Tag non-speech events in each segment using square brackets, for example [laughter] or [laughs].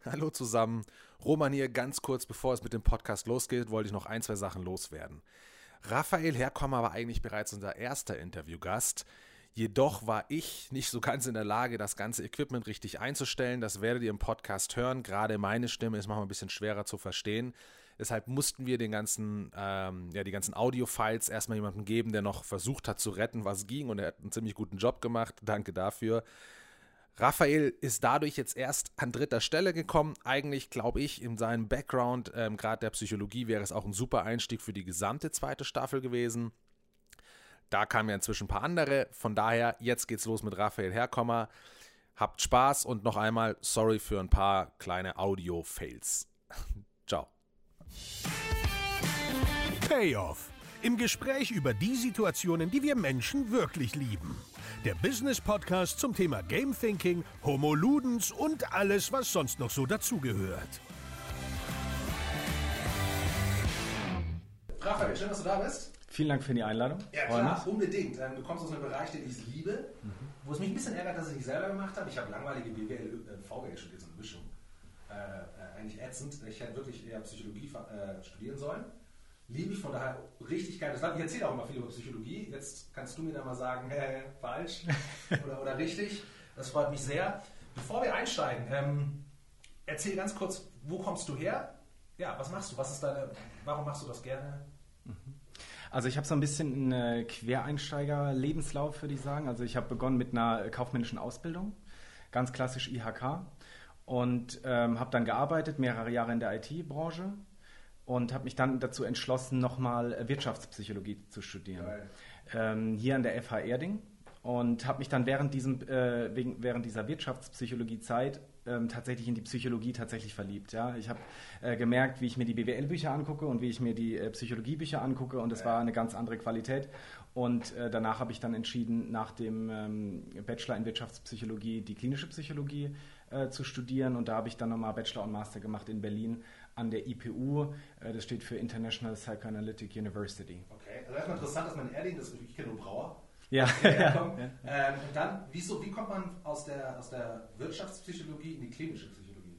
[laughs] Hallo zusammen. Roman hier, ganz kurz bevor es mit dem Podcast losgeht, wollte ich noch ein, zwei Sachen loswerden. Raphael Herkommer war eigentlich bereits unser erster Interviewgast. Jedoch war ich nicht so ganz in der Lage, das ganze Equipment richtig einzustellen. Das werdet ihr im Podcast hören. Gerade meine Stimme ist manchmal ein bisschen schwerer zu verstehen. Deshalb mussten wir den ganzen, ähm, ja, die ganzen Audio-Files erstmal jemandem geben, der noch versucht hat zu retten, was ging. Und er hat einen ziemlich guten Job gemacht. Danke dafür. Raphael ist dadurch jetzt erst an dritter Stelle gekommen. Eigentlich glaube ich, in seinem Background, ähm, gerade der Psychologie, wäre es auch ein super Einstieg für die gesamte zweite Staffel gewesen. Da kamen ja inzwischen ein paar andere. Von daher, jetzt geht's los mit Raphael Herkommer. Habt Spaß und noch einmal sorry für ein paar kleine Audio-Fails. [laughs] Ciao. Payoff. Im Gespräch über die Situationen, die wir Menschen wirklich lieben. Der Business Podcast zum Thema Game Thinking, Homo Ludens und alles, was sonst noch so dazugehört. Raphael, schön, dass du da bist. Vielen Dank für die Einladung. Ja, klar, unbedingt. Ähm, du kommst aus einem Bereich, den ich liebe, mhm. wo es mich ein bisschen ärgert, dass ich nicht selber gemacht habe. Ich habe langweilige BWL, äh, VWL studiert, so eine Mischung. Äh, äh, eigentlich ätzend. Ich hätte wirklich eher Psychologie äh, studieren sollen. Liebe ich von daher richtig geiles Land. Ich erzähle auch immer viel über Psychologie. Jetzt kannst du mir da mal sagen, äh, falsch [laughs] oder, oder richtig. Das freut mich sehr. Bevor wir einsteigen, ähm, erzähl ganz kurz, wo kommst du her? Ja, was machst du? Was ist deine, warum machst du das gerne? Mhm. Also ich habe so ein bisschen einen Quereinsteiger-Lebenslauf, würde ich sagen. Also ich habe begonnen mit einer kaufmännischen Ausbildung, ganz klassisch IHK, und ähm, habe dann gearbeitet, mehrere Jahre in der IT-Branche und habe mich dann dazu entschlossen, nochmal Wirtschaftspsychologie zu studieren. Ähm, hier an der FH Erding und habe mich dann während, diesem, äh, wegen, während dieser Wirtschaftspsychologie-Zeit ähm, tatsächlich in die Psychologie tatsächlich verliebt. Ja? Ich habe äh, gemerkt, wie ich mir die BWL-Bücher angucke und wie ich mir die äh, Psychologie-Bücher angucke und es war eine ganz andere Qualität. Und äh, danach habe ich dann entschieden, nach dem ähm, Bachelor in Wirtschaftspsychologie die klinische Psychologie äh, zu studieren und da habe ich dann nochmal Bachelor und Master gemacht in Berlin an der IPU. Äh, das steht für International Psychoanalytic University. Okay, also erstmal interessant, dass man in Erding, das, ich kenne nur Brauer, ja. [laughs] ja. Ähm, und dann, wieso, wie kommt man aus der, aus der Wirtschaftspsychologie in die klinische Psychologie?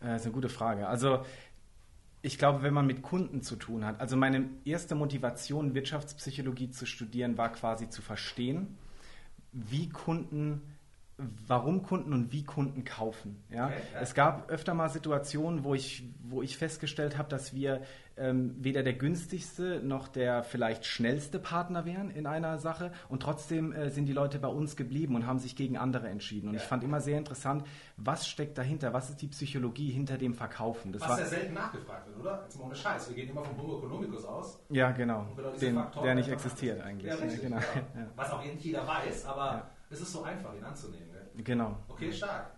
Äh, das ist eine gute Frage. Also ich glaube, wenn man mit Kunden zu tun hat, also meine erste Motivation, Wirtschaftspsychologie zu studieren, war quasi zu verstehen, wie Kunden warum Kunden und wie Kunden kaufen. Ja? Okay, ja. Es gab öfter mal Situationen, wo ich, wo ich festgestellt habe, dass wir ähm, weder der günstigste noch der vielleicht schnellste Partner wären in einer Sache und trotzdem äh, sind die Leute bei uns geblieben und haben sich gegen andere entschieden. Und ja. ich fand immer sehr interessant, was steckt dahinter, was ist die Psychologie hinter dem Verkaufen. Das was war, ja selten nachgefragt wird, oder? Jetzt mal ohne Scheiß, wir gehen immer vom Homo economicus aus. Ja, genau, Den, der nicht existiert eigentlich. Ja, richtig, genau. Was auch nicht jeder weiß, aber es ist so einfach, ihn anzunehmen. Genau. Okay, stark.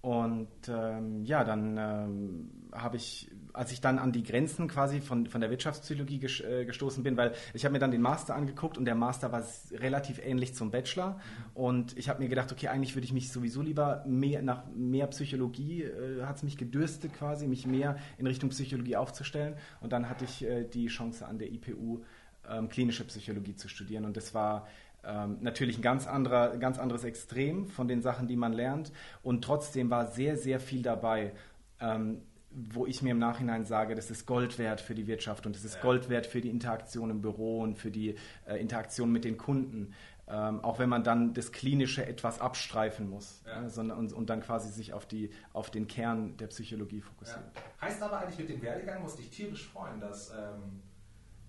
Und ähm, ja, dann ähm, habe ich, als ich dann an die Grenzen quasi von, von der Wirtschaftspsychologie ges äh, gestoßen bin, weil ich habe mir dann den Master angeguckt und der Master war relativ ähnlich zum Bachelor. Mhm. Und ich habe mir gedacht, okay, eigentlich würde ich mich sowieso lieber mehr nach mehr Psychologie, äh, hat es mich gedürstet quasi, mich mehr in Richtung Psychologie aufzustellen. Und dann hatte ich äh, die Chance an der IPU ähm, klinische Psychologie zu studieren. Und das war ähm, natürlich ein ganz, anderer, ganz anderes Extrem von den Sachen, die man lernt. Und trotzdem war sehr, sehr viel dabei, ähm, wo ich mir im Nachhinein sage, das ist Gold wert für die Wirtschaft und es ist ja. Gold wert für die Interaktion im Büro und für die äh, Interaktion mit den Kunden. Ähm, auch wenn man dann das Klinische etwas abstreifen muss ja. äh, sondern, und, und, dann quasi sich auf, die, auf den Kern der Psychologie fokussiert. Ja. Heißt aber eigentlich mit dem Werdegang, musst dich tierisch freuen, dass ähm,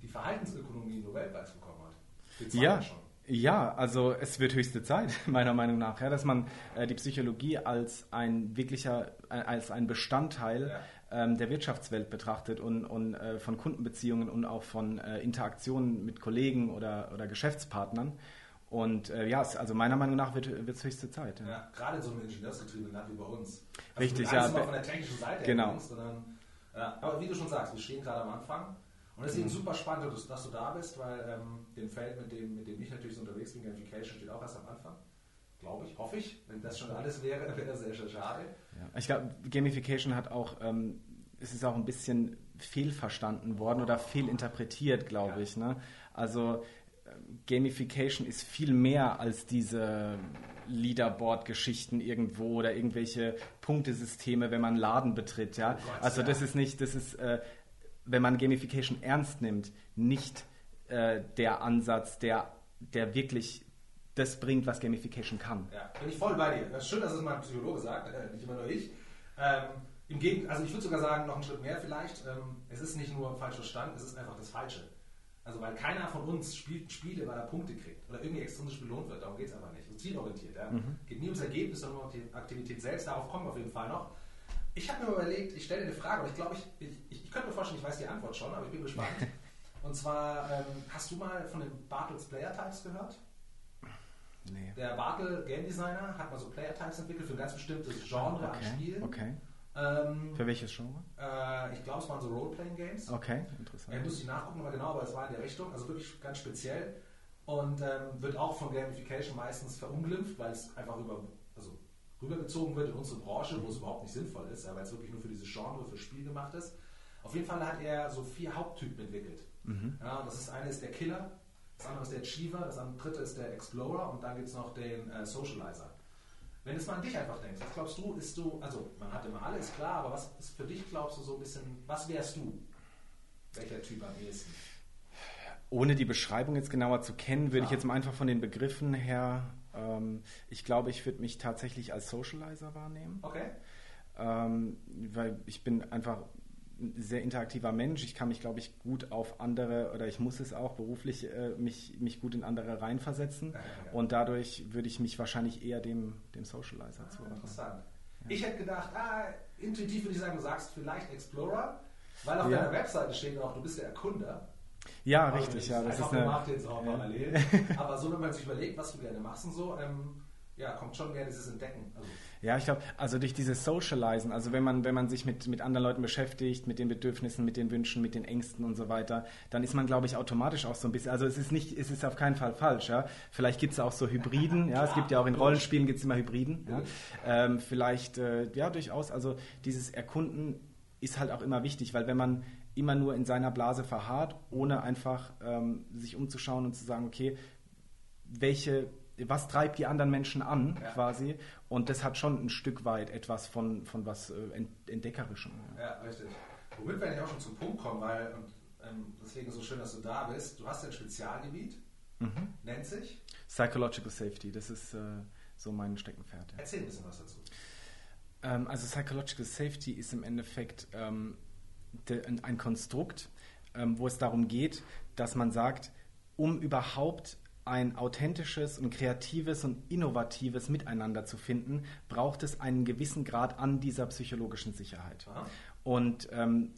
die Verhaltensökonomie einen Nobelpreis bekommen hat. Ja, schon. Ja, also es wird höchste Zeit, [laughs] meiner Meinung nach, ja, dass man äh, die Psychologie als ein wirklicher, äh, als ein Bestandteil ja. ähm, der Wirtschaftswelt betrachtet und, und äh, von Kundenbeziehungen und auch von äh, Interaktionen mit Kollegen oder, oder Geschäftspartnern. Und äh, ja, also meiner Meinung nach wird es höchste Zeit. Ja. ja gerade so einem ingenieursgetriebenen Land wie bei uns. Also Richtig, ja. Mal von der technischen Seite genau. Denkst, sondern. Aber wie du schon sagst, wir stehen gerade am Anfang. Und deswegen mhm. super spannend, dass, dass, du da bist, weil ähm, dem Feld, mit dem, mit dem ich natürlich so unterwegs bin, Gamification, steht auch erst am Anfang. Glaube ich, hoffe ich. Wenn das schon alles wäre, wäre das sehr, sehr schade. Ja. Ich glaube, Gamification hat auch, ähm, es ist auch ein bisschen fehlverstanden worden oder fehlinterpretiert, glaube ja. ich. Ne? Also Gamification ist viel mehr als diese Leaderboard-Geschichten irgendwo oder irgendwelche Punktesysteme, wenn man einen Laden betritt. Ja? Oh Gott, also ja. das ist nicht, das ist, äh, wenn man Gamification ernst nimmt, nicht äh, der Ansatz, der, der wirklich das bringt, was Gamification kann. Ja, bin ich voll bei dir. Das ist schön, dass es mal ein Psychologe sagt, äh, nicht immer nur ich. Ähm, Im Gegenteil, also ich würde sogar sagen, noch einen Schritt mehr vielleicht. Ähm, es ist nicht nur falsch verstanden, es ist einfach das Falsche. Also weil keiner von uns spielt Spiele, weil er Punkte kriegt oder irgendwie extrinsisch belohnt wird. Darum geht es einfach nicht. So zielorientiert. Ja? Geht nie ums Ergebnis, sondern um die Aktivität selbst. Darauf kommen wir auf jeden Fall noch. Ich habe mir überlegt, ich stelle eine Frage, aber ich glaube, ich, ich, ich, könnte mir vorstellen, ich weiß die Antwort schon, aber ich bin gespannt. [laughs] Und zwar, ähm, hast du mal von den Bartels Player Types gehört? Nee. Der Bartel Game Designer hat mal so Player Types entwickelt für ein ganz bestimmtes Genre an Okay, Spielen. okay. Ähm, Für welches Genre? äh, ich glaube, es waren so Role-Playing Games. Okay, Ja, interessant. muss ich nachgucken, aber genau, aber es war in der Richtung, also wirklich ganz speziell. Und ähm, wird auch von Gamification meistens verunglimpft, weil es einfach über, also rübergezogen wird in unsere Branche, wo es überhaupt nicht sinnvoll ist, ja, weil es wirklich nur für dieses Genre, für Spiel gemacht ist. Auf jeden Fall hat er so vier Haupttypen entwickelt. Ja, das ist eine ist der Killer, das andere ist der Achiever, das andere dritte ist der Explorer und dann gibt es noch den äh, Socializer. Wenn du jetzt mal an dich einfach denkst, was glaubst du, ist du, also man hat immer alles klar, aber was ist für dich, glaubst du, so ein bisschen, was wärst du? Welcher Typ am ehesten? Ohne die Beschreibung jetzt genauer zu kennen, würde ich Klar. jetzt mal einfach von den Begriffen her, ähm, ich glaube, ich würde mich tatsächlich als Socializer wahrnehmen, Okay. ähm, weil ich bin einfach ein sehr interaktiver Mensch. Ich kann mich, glaube ich, gut auf andere oder ich muss es auch beruflich äh, mich, mich gut in andere reinversetzen Ja, ja, ja. und dadurch würde ich mich wahrscheinlich eher dem, dem Socializer Ah, zuordnen. interessant. Ich hätte gedacht, ah, intuitiv würde ich sagen, du sagst vielleicht Explorer, weil auf Ja. deiner Webseite steht auch, du bist der Erkunder. Ja, Aber richtig, ja. Das ist eine, gemacht jetzt auch Ja. parallel. [laughs] Aber so, wenn man sich überlegt, was du gerne machst und so, ähm, ja, kommt schon mehr dieses Entdecken. Also, Ja, ich glaube, also durch dieses Socializen, also wenn man, wenn man sich mit, mit anderen Leuten beschäftigt, mit den Bedürfnissen, mit den Wünschen, mit den Ängsten und so weiter, dann ist man, glaube ich, automatisch auch so ein bisschen, also es ist nicht, es ist auf keinen Fall falsch, ja. Vielleicht gibt es auch so Hybriden, ja, es gibt ja auch in Rollenspielen gibt es immer Hybriden, ja. Ähm, vielleicht, äh, ja, durchaus, also dieses Erkunden ist halt auch immer wichtig, weil wenn man immer nur in seiner Blase verharrt, ohne einfach ähm, sich umzuschauen und zu sagen, okay, welche, was treibt die anderen Menschen an, Ja. quasi. Und das hat schon ein Stück weit etwas von, von was äh, Ent- Entdeckerischem. Ja. richtig. Womit wir eigentlich auch schon zum Punkt kommen, weil, und ähm, deswegen so schön, dass du da bist. Du hast ein Spezialgebiet, Mhm. nennt sich. Psychological Safety, das ist äh, so mein Steckenpferd. Ja. Erzähl ein bisschen was dazu. Ähm, also Psychological Safety ist im Endeffekt ähm, de, ein, ein Konstrukt, ähm, wo es darum geht, dass man sagt, um überhaupt ein authentisches und kreatives und innovatives Miteinander zu finden, braucht es einen gewissen Grad an dieser psychologischen Sicherheit. Aha. Und ähm,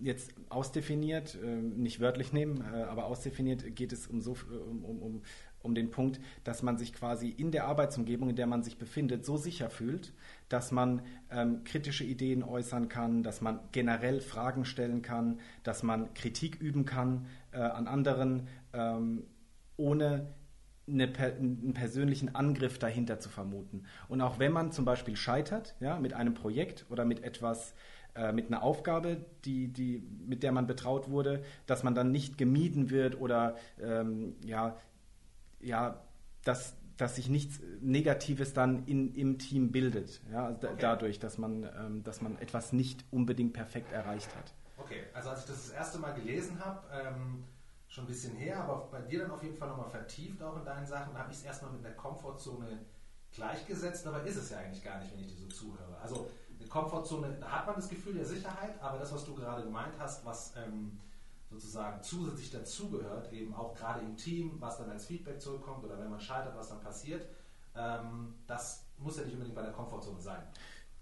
jetzt ausdefiniert, äh, nicht wörtlich nehmen, äh, aber ausdefiniert geht es um, so, äh, um, um, um, um den Punkt, dass man sich quasi in der Arbeitsumgebung, in der man sich befindet, so sicher fühlt, dass man ähm, kritische Ideen äußern kann, dass man generell Fragen stellen kann, dass man Kritik üben kann äh, an anderen, ähm, ohne eine, einen persönlichen Angriff dahinter zu vermuten. Und auch wenn man zum Beispiel scheitert, ja, mit einem Projekt oder mit etwas, äh, mit einer Aufgabe, die, die, mit der man betraut wurde, dass man dann nicht gemieden wird oder ähm, ja, ja, dass, dass sich nichts Negatives dann in, im Team bildet, ja, Okay. dadurch, dass man, ähm, dass man etwas nicht unbedingt perfekt erreicht hat. Okay, also als ich das das erste Mal gelesen habe, ähm, schon ein bisschen her, aber bei dir dann auf jeden Fall nochmal vertieft auch in deinen Sachen, da habe ich es erstmal mit einer Komfortzone gleichgesetzt, aber ist es ja eigentlich gar nicht, wenn ich dir so zuhöre. Also eine Komfortzone, da hat man das Gefühl der Sicherheit, aber das, was du gerade gemeint hast, was ähm, sozusagen zusätzlich dazugehört, eben auch gerade im Team, was dann als Feedback zurückkommt oder wenn man scheitert, was dann passiert, ähm, das muss ja nicht unbedingt bei der Komfortzone sein.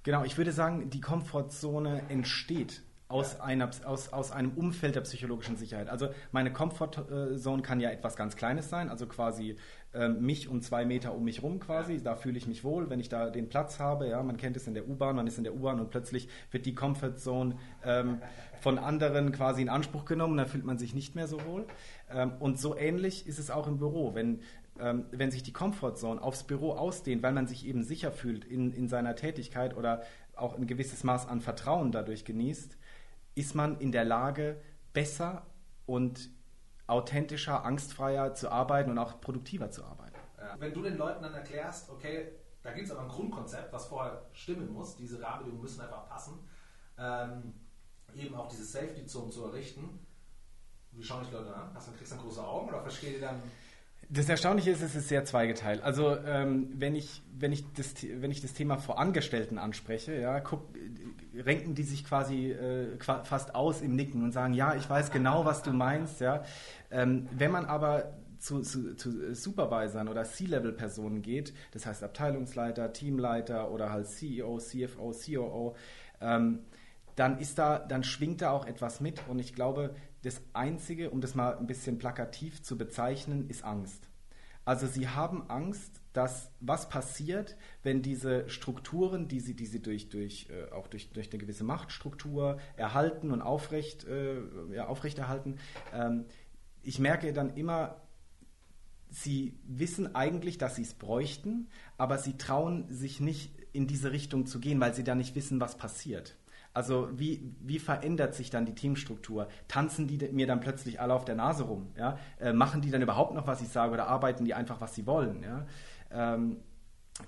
Genau, ich würde sagen, die Komfortzone entsteht aus, Ja. einer, aus, aus einem Umfeld der psychologischen Sicherheit. Also meine Comfortzone kann ja etwas ganz Kleines sein, also quasi ähm, mich und zwei Meter um mich rum quasi. Da fühle ich mich wohl, wenn ich da den Platz habe. Ja, man kennt es in der U-Bahn, man ist in der U-Bahn und plötzlich wird die Comfortzone ähm, von anderen quasi in Anspruch genommen, da fühlt man sich nicht mehr so wohl. Ähm, und so ähnlich ist es auch im Büro. Wenn ähm, wenn sich die Comfortzone aufs Büro ausdehnt, weil man sich eben sicher fühlt in, in seiner Tätigkeit oder auch ein gewisses Maß an Vertrauen dadurch genießt, ist man in der Lage, besser und authentischer, angstfreier zu arbeiten und auch produktiver zu arbeiten. Ja. Wenn du den Leuten dann erklärst, okay, da gibt es aber ein Grundkonzept, was vorher stimmen muss, diese Rahmenbedingungen müssen einfach passen, ähm, eben auch diese Safety-Zone zu errichten. Wie schauen dich Leute an? Hast du, kriegst du dann große Augen oder verstehe die dann das Erstaunliche ist, es ist sehr zweigeteilt. Also ähm, wenn, ich, wenn, ich das, wenn ich das Thema vor Angestellten anspreche, ja, guck, renken die sich quasi äh, fast aus im Nicken und sagen, ja, ich weiß genau, was du meinst. Ja. Ähm, wenn man aber zu, zu, zu Supervisern oder C-Level-Personen geht, das heißt Abteilungsleiter, Teamleiter oder halt CEO, CFO, COO, ähm, dann ist da, dann schwingt da auch etwas mit und ich glaube, das Einzige, um das mal ein bisschen plakativ zu bezeichnen, ist Angst. Also sie haben Angst, dass was passiert, wenn diese Strukturen, die sie, die sie durch, durch, äh, auch durch, durch eine gewisse Machtstruktur erhalten und aufrecht, äh, ja, aufrechterhalten, ähm, ich merke dann immer, sie wissen eigentlich, dass sie es bräuchten, aber sie trauen sich nicht in diese Richtung zu gehen, weil sie da nicht wissen, was passiert. Also wie, wie verändert sich dann die Teamstruktur? Tanzen die mir dann plötzlich alle auf der Nase rum? Ja? Äh, machen die dann überhaupt noch, was ich sage oder arbeiten die einfach, was sie wollen? Ja? Ähm,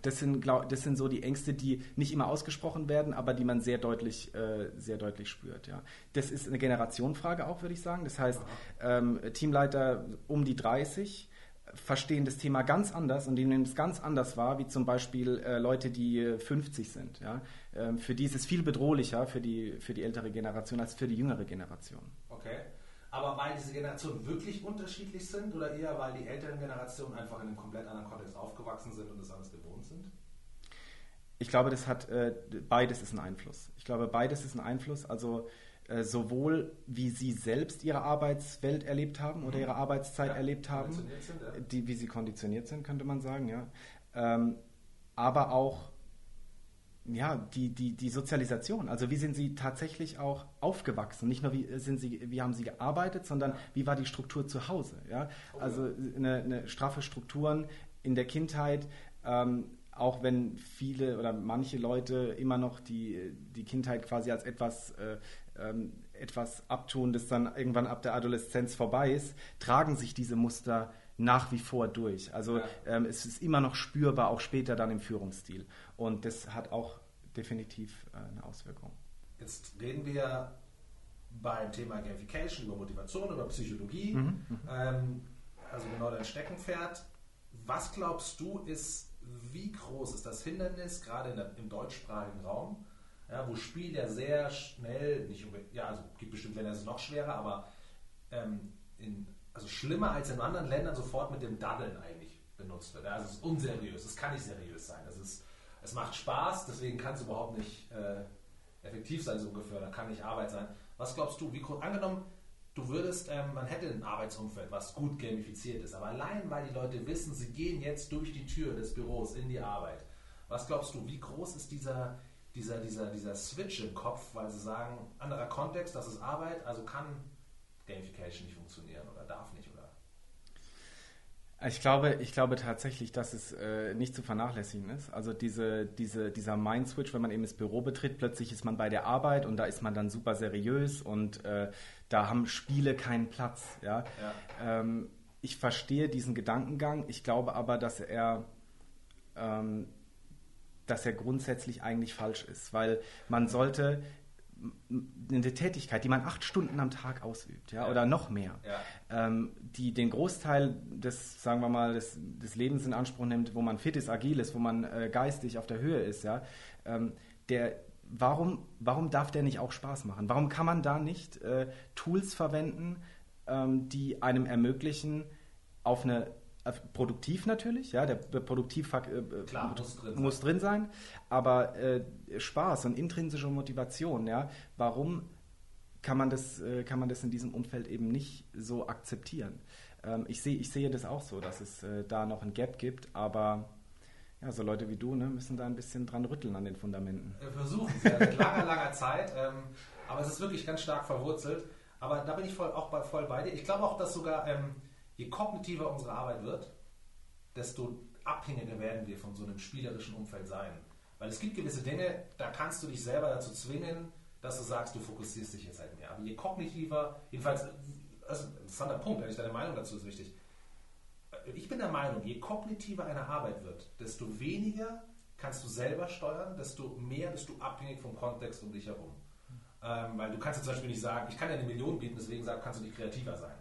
das sind, glaub, das sind so die Ängste, die nicht immer ausgesprochen werden, aber die man sehr deutlich, äh, sehr deutlich spürt. Ja. Das ist eine Generationenfrage auch, würde ich sagen. Das heißt, ähm, Teamleiter um die 30 verstehen das Thema ganz anders und die nehmen es ganz anders wahr, wie zum Beispiel äh, Leute, die 50 sind. Ja? Ähm, für die ist es viel bedrohlicher für die, für die ältere Generation als für die jüngere Generation. Okay. Aber weil diese Generationen wirklich unterschiedlich sind oder eher weil die älteren Generationen einfach in einem komplett anderen Kontext aufgewachsen sind und es anders gewohnt sind? Ich glaube, das hat äh, beides ist ein Einfluss. Ich glaube, beides ist ein Einfluss. Also äh, sowohl wie sie selbst ihre Arbeitswelt erlebt haben oder mhm. ihre Arbeitszeit ja, erlebt haben, sind, ja. die, wie sie konditioniert sind, könnte man sagen, ja. Ähm, aber auch ja, die, die, die Sozialisation. Also wie sind sie tatsächlich auch aufgewachsen? Nicht nur wie sind sie, wie haben sie gearbeitet, sondern wie war die Struktur zu Hause? Ja? Also eine, eine straffe Strukturen in der Kindheit, ähm, auch wenn viele oder manche Leute immer noch die, die Kindheit quasi als etwas äh, ähm, etwas abtun, das dann irgendwann ab der Adoleszenz vorbei ist, tragen sich diese Muster nach wie vor durch. Also ja. ähm, es ist immer noch spürbar, auch später dann im Führungsstil. Und das hat auch definitiv äh, eine Auswirkung. Jetzt reden wir beim Thema Gamification über Motivation, über Psychologie, mhm, mhm. ähm, also genau dein Steckenpferd. Was glaubst du, ist, wie groß ist das Hindernis, gerade der, im deutschsprachigen Raum, ja, wo Spiel ja sehr schnell, nicht, ja, also gibt bestimmt Länder, ist es noch schwerer, aber ähm, in, also schlimmer als in anderen Ländern sofort mit dem Daddeln eigentlich benutzt wird. Also es ist unseriös, es kann nicht seriös sein. Es, ist, es macht Spaß, deswegen kann es überhaupt nicht äh, effektiv sein, so ungefähr, da kann nicht Arbeit sein. Was glaubst du, wie angenommen, du würdest, ähm, man hätte ein Arbeitsumfeld, was gut gamifiziert ist, aber allein weil die Leute wissen, sie gehen jetzt durch die Tür des Büros in die Arbeit, was glaubst du, wie groß ist dieser, dieser, dieser, dieser Switch im Kopf, weil sie sagen, anderer Kontext, das ist Arbeit, also kann Gamification nicht funktionieren oder darf nicht oder ich glaube, ich glaube tatsächlich, dass es äh, nicht zu vernachlässigen ist. Also diese, diese, dieser Mind-Switch, wenn man eben das Büro betritt, plötzlich ist man bei der Arbeit und da ist man dann super seriös und äh, da haben Spiele keinen Platz. Ja? ja. Ähm, ich verstehe diesen Gedankengang. Ich glaube aber, dass er ähm, dass er grundsätzlich eigentlich falsch ist, weil man sollte eine Tätigkeit, die man acht Stunden am Tag ausübt, ja, ja. oder noch mehr, ja. ähm, die den Großteil des, sagen wir mal, des, des, Lebens in Anspruch nimmt, wo man fit ist, agil ist, wo man äh, geistig auf der Höhe ist, ja, ähm, der, warum, warum darf der nicht auch Spaß machen? Warum kann man da nicht äh, Tools verwenden, ähm, die einem ermöglichen, auf eine produktiv natürlich, ja, der produktiv äh, Klar, muss, drin, muss drin sein, aber äh, Spaß und intrinsische Motivation, ja, warum kann man das, äh, kann man das in diesem Umfeld eben nicht so akzeptieren? Ähm, ich, seh, ich sehe das auch so, dass es äh, da noch ein Gap gibt, aber ja, so Leute wie du ne, müssen da ein bisschen dran rütteln an den Fundamenten. Wir versuchen es ja seit langer, langer Zeit, ähm, aber es ist wirklich ganz stark verwurzelt. Aber da bin ich voll, auch bei, voll bei dir. Ich glaube auch, dass sogar ähm, je kognitiver unsere Arbeit wird, desto abhängiger werden wir von so einem spielerischen Umfeld sein. Weil es gibt gewisse Dinge, da kannst du dich selber dazu zwingen, dass du sagst, du fokussierst dich jetzt halt mehr. Aber je kognitiver, jedenfalls, das ist ein interessanter Punkt, eigentlich deine Meinung dazu ist wichtig. ich bin der Meinung, je kognitiver eine Arbeit wird, desto weniger kannst du selber steuern, desto mehr bist du abhängig vom Kontext um dich herum. Ähm, weil du kannst ja zum Beispiel nicht sagen, ich kann ja eine Million bieten, deswegen kannst du nicht kreativer sein.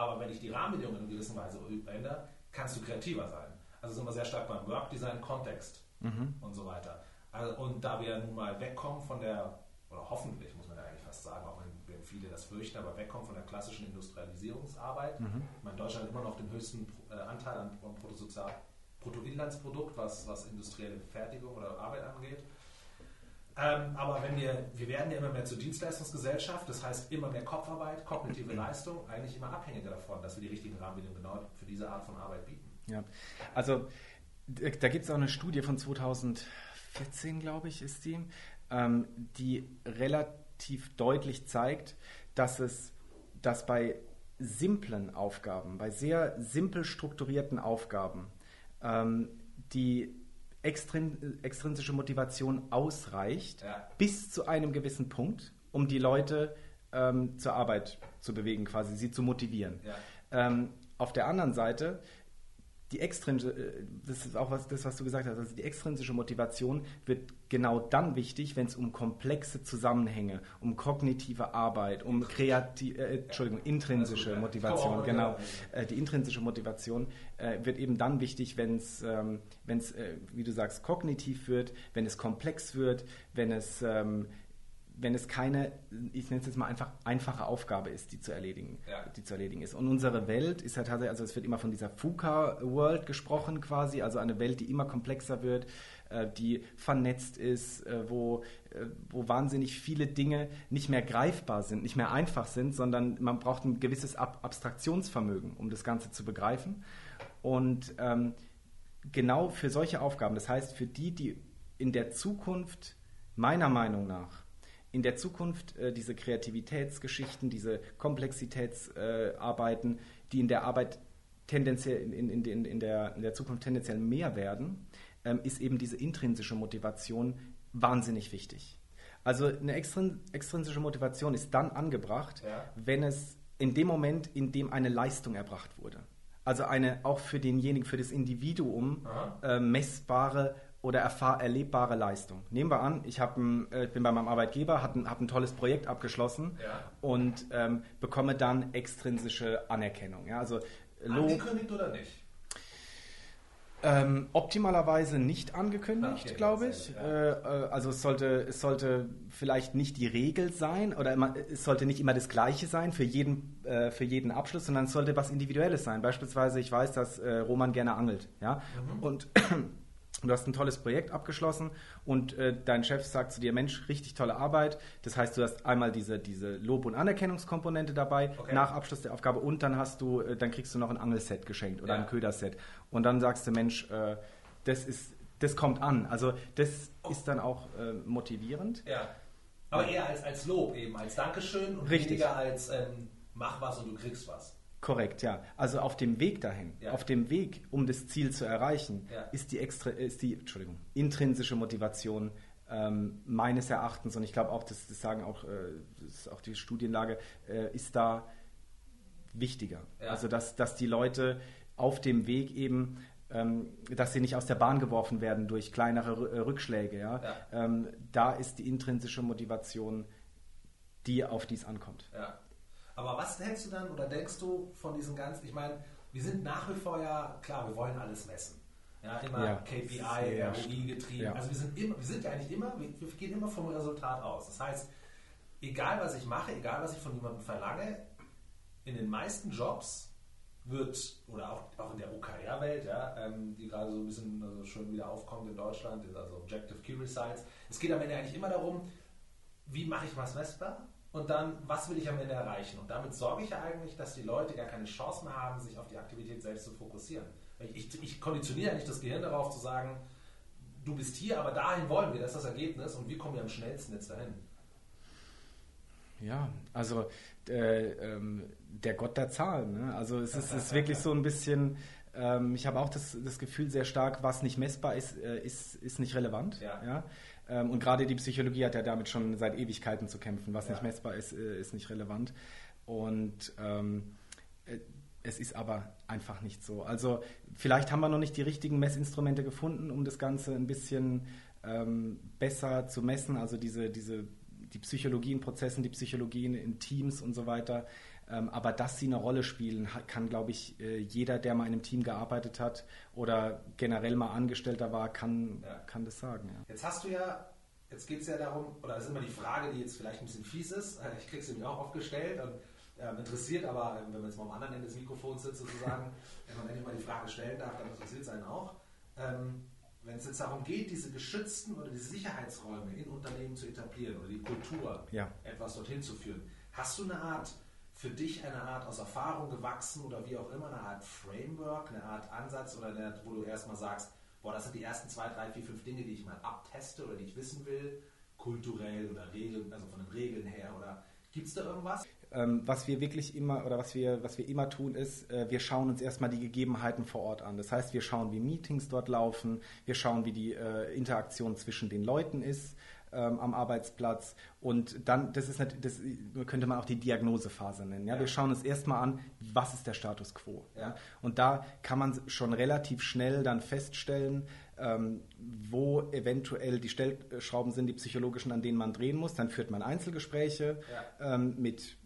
Aber wenn ich die Rahmenbedingungen in gewisser Weise ändere, kannst du kreativer sein. Also sind wir sehr stark beim Workdesign, Kontext mhm. und so weiter. Also, und da wir nun mal wegkommen von der, oder hoffentlich muss man ja eigentlich fast sagen, auch wenn, viele das fürchten, aber wegkommen von der klassischen Industrialisierungsarbeit. Mhm. Ich meine, Deutschland hat immer noch den höchsten äh, Anteil an Bruttosozial Bruttoinlandsprodukt, was, was industrielle Fertigung oder Arbeit angeht. Ähm, aber wenn wir, wir werden ja immer mehr zur Dienstleistungsgesellschaft, das heißt immer mehr Kopfarbeit, kognitive [clears throat] Leistung, eigentlich immer abhängiger davon, dass wir die richtigen Rahmenbedingungen genau für diese Art von Arbeit bieten. Ja, also da gibt es auch eine Studie von 2014, glaube ich, ist die, ähm, die relativ deutlich zeigt, dass es, dass bei simplen Aufgaben, bei sehr simpel strukturierten Aufgaben, ähm, die extrin extrinsische Motivation ausreicht ja. bis zu einem gewissen Punkt, um die Leute ähm, zur Arbeit zu bewegen, quasi sie zu motivieren. Ja. Ähm, auf der anderen Seite die extrinsische, äh, das ist auch was, das, was du gesagt hast, also die extrinsische Motivation wird genau dann wichtig, wenn es um komplexe Zusammenhänge, um kognitive Arbeit, um kreative, äh, Entschuldigung, intrinsische Motivation, genau, äh, die intrinsische Motivation äh, wird eben dann wichtig, wenn es, ähm, wenn es, äh, wie du sagst, kognitiv wird, wenn es komplex wird, wenn es ähm, wenn es keine, ich nenne es jetzt mal einfach einfache Aufgabe ist, die zu erledigen, ja. die zu erledigen ist. Und unsere Welt ist ja tatsächlich, also es wird immer von dieser FUKA-World gesprochen quasi, also eine Welt, die immer komplexer wird, äh, die vernetzt ist, äh, wo, äh, wo wahnsinnig viele Dinge nicht mehr greifbar sind, nicht mehr einfach sind, sondern man braucht ein gewisses Ab Abstraktionsvermögen, um das Ganze zu begreifen. Und ähm, genau für solche Aufgaben, das heißt für die, die in der Zukunft meiner Meinung nach in der Zukunft äh, diese Kreativitätsgeschichten, diese Komplexitätsarbeiten, äh, die in der Arbeit tendenziell in, in, in, in, der, in der Zukunft tendenziell mehr werden, ähm, ist eben diese intrinsische Motivation wahnsinnig wichtig. Also eine extrinsische Motivation ist dann angebracht, ja. wenn es in dem Moment, in dem eine Leistung erbracht wurde. Also eine auch für denjenigen, für das Individuum äh, messbare oder erlebbare Leistung. Nehmen wir an, ich ein, äh, bin bei meinem Arbeitgeber, habe ein, hab ein tolles Projekt abgeschlossen ja. und ähm, bekomme dann extrinsische Anerkennung. Ja, also Angekündigt oder nicht? Ähm, optimalerweise nicht angekündigt, okay, glaube ich. Ja. Äh, äh, also es sollte, es sollte vielleicht nicht die Regel sein oder immer, es sollte nicht immer das Gleiche sein für jeden, äh, für jeden Abschluss, sondern es sollte was Individuelles sein. Beispielsweise, ich weiß, dass äh, Roman gerne angelt, ja, mhm. und Du hast ein tolles Projekt abgeschlossen und äh, dein Chef sagt zu dir, Mensch, richtig tolle Arbeit. Das heißt, du hast einmal diese, diese Lob- und Anerkennungskomponente dabei okay. nach Abschluss der Aufgabe und dann hast du, äh, dann kriegst du noch ein Angelset geschenkt oder ja. ein Köderset. Und dann sagst du, Mensch, äh, das ist, das kommt an. Also das oh. ist dann auch äh, motivierend. Ja. Aber eher als, als Lob eben, als Dankeschön und richtig. weniger als ähm, mach was und du kriegst was. Korrekt, ja. Also auf dem Weg dahin, ja. auf dem Weg, um das Ziel zu erreichen, ja. ist die extra, ist die, Entschuldigung, intrinsische Motivation ähm, meines Erachtens und ich glaube auch, das, das sagen auch, äh, das auch die Studienlage, äh, ist da wichtiger. Ja. Also dass, dass die Leute auf dem Weg eben ähm, dass sie nicht aus der Bahn geworfen werden durch kleinere äh, Rückschläge. Ja? Ähm, da ist die intrinsische Motivation, die auf dies ankommt. Ja. Aber was hältst du dann oder denkst du von diesen ganzen, ich meine, wir sind nach wie vor ja, klar, wir wollen alles messen. Ja, immer ja, KPI, ROI getrieben. Ja. Also wir sind, immer, wir sind ja eigentlich immer, wir gehen immer vom Resultat aus. Das heißt, egal was ich mache, egal was ich von jemandem verlange, in den meisten Jobs wird, oder auch, auch in der OKR-Welt, ja, ähm, die gerade so ein bisschen also schon wieder aufkommt in Deutschland, also Objective Key Results, es geht am Ende eigentlich immer darum, wie mache ich was messbar und dann, was will ich am Ende erreichen? Und damit sorge ich ja eigentlich, dass die Leute gar keine Chance mehr haben, sich auf die Aktivität selbst zu fokussieren. Ich, ich, ich konditioniere ja nicht das Gehirn darauf zu sagen, du bist hier, aber dahin wollen wir, das ist das Ergebnis und wie kommen wir am schnellsten jetzt dahin? Ja, also äh, ähm, der Gott der Zahlen. Ne? Also es ist, ist wirklich so ein bisschen, ähm, ich habe auch das, das Gefühl sehr stark, was nicht messbar ist, äh, ist, ist nicht relevant. Ja. ja? Ähm, und gerade die Psychologie hat ja damit schon seit Ewigkeiten zu kämpfen. Was ja. nicht messbar ist, äh, ist nicht relevant. Und ähm, äh, es ist aber einfach nicht so. Also vielleicht haben wir noch nicht die richtigen Messinstrumente gefunden, um das Ganze ein bisschen ähm, besser zu messen. Also diese, diese, die Psychologie in Prozessen, die Psychologien in Teams und so weiter. Ähm, aber dass sie eine Rolle spielen, kann, glaube ich, äh, jeder, der mal in einem Team gearbeitet hat oder generell mal Angestellter war, kann, ja. kann das sagen. Ja. Jetzt hast du ja, jetzt geht es ja darum, oder das ist immer die Frage, die jetzt vielleicht ein bisschen fies ist. [laughs] Ich kriege sie mir auch oft gestellt und äh, interessiert, aber wenn man jetzt mal am anderen Ende des Mikrofons sitzt sozusagen, [laughs] wenn man endlich mal die Frage stellen darf, dann interessiert es einen auch. Ähm, wenn es jetzt darum geht, diese geschützten oder diese Sicherheitsräume in Unternehmen zu etablieren oder die Kultur ja. etwas dorthin zu führen, hast du eine Art für dich eine Art aus Erfahrung gewachsen oder wie auch immer, eine Art Framework, eine Art Ansatz oder eine, wo du erstmal sagst, boah, das sind die ersten zwei, drei, vier, fünf Dinge, die ich mal abteste oder die ich wissen will, kulturell oder Regeln, also von den Regeln her oder gibt es da irgendwas? Ähm, was wir wirklich immer oder was wir, was wir immer tun, ist, äh, wir schauen uns erstmal die Gegebenheiten vor Ort an. Das heißt, wir schauen, wie Meetings dort laufen, wir schauen, wie die äh, Interaktion zwischen den Leuten ist ähm, am Arbeitsplatz. Und dann, das ist das könnte man auch die Diagnosephase nennen. Ja? ja. Wir schauen uns erstmal an, was ist der Status quo. Ja? Und da kann man schon relativ schnell dann feststellen, ähm, wo eventuell die Stellschrauben sind, die psychologischen, an denen man drehen muss. Dann führt man Einzelgespräche ja. ähm, mit